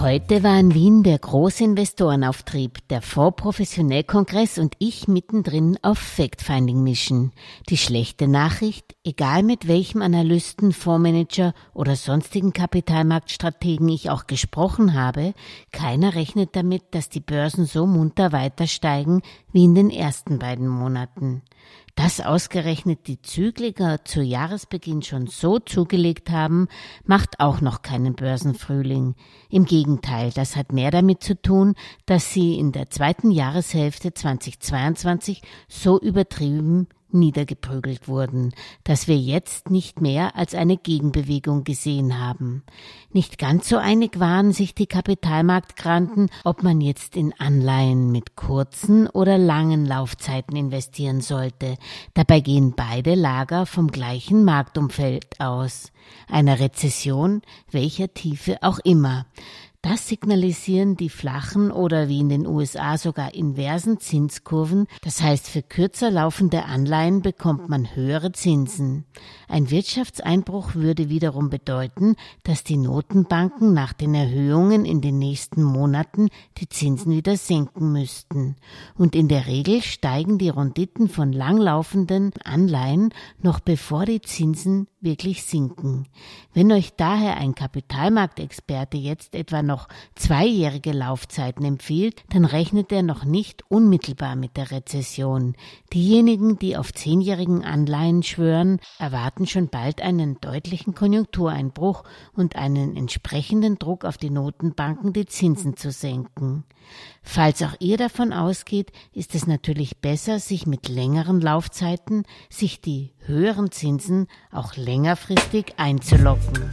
Heute war in Wien der große Investorenauftrieb, der Fonds-Professionell-Kongress und ich mittendrin auf Fact-Finding-Mission. Die schlechte Nachricht, egal mit welchem Analysten, Fondsmanager oder sonstigen Kapitalmarktstrategen ich auch gesprochen habe, keiner rechnet damit, dass die Börsen so munter weiter steigen wie in den ersten beiden Monaten. Dass ausgerechnet die Zykliker zu Jahresbeginn schon so zugelegt haben, macht auch noch keinen Börsenfrühling. Im Gegenteil, das hat mehr damit zu tun, dass sie in der zweiten Jahreshälfte 2022 so übertrieben niedergeprügelt wurden, dass wir jetzt nicht mehr als eine Gegenbewegung gesehen haben. Nicht ganz so einig waren sich die Kapitalmarktgranten, ob man jetzt in Anleihen mit kurzen oder langen Laufzeiten investieren sollte. Dabei gehen beide Lager vom gleichen Marktumfeld aus, einer Rezession, welcher Tiefe auch immer. Das signalisieren die flachen oder wie in den USA sogar inversen Zinskurven. Das heißt, für kürzer laufende Anleihen bekommt man höhere Zinsen. Ein Wirtschaftseinbruch würde wiederum bedeuten, dass die Notenbanken nach den Erhöhungen in den nächsten Monaten die Zinsen wieder senken müssten. Und in der Regel steigen die Renditen von langlaufenden Anleihen noch bevor die Zinsen wirklich sinken. Wenn euch daher ein Kapitalmarktexperte jetzt etwa noch zweijährige Laufzeiten empfiehlt, dann rechnet er noch nicht unmittelbar mit der Rezession. Diejenigen, die auf zehnjährigen Anleihen schwören, erwarten schon bald einen deutlichen Konjunktureinbruch und einen entsprechenden Druck auf die Notenbanken, die Zinsen zu senken. Falls auch ihr davon ausgeht, ist es natürlich besser, sich mit längeren Laufzeiten, sich die höheren Zinsen auch längerfristig einzulocken.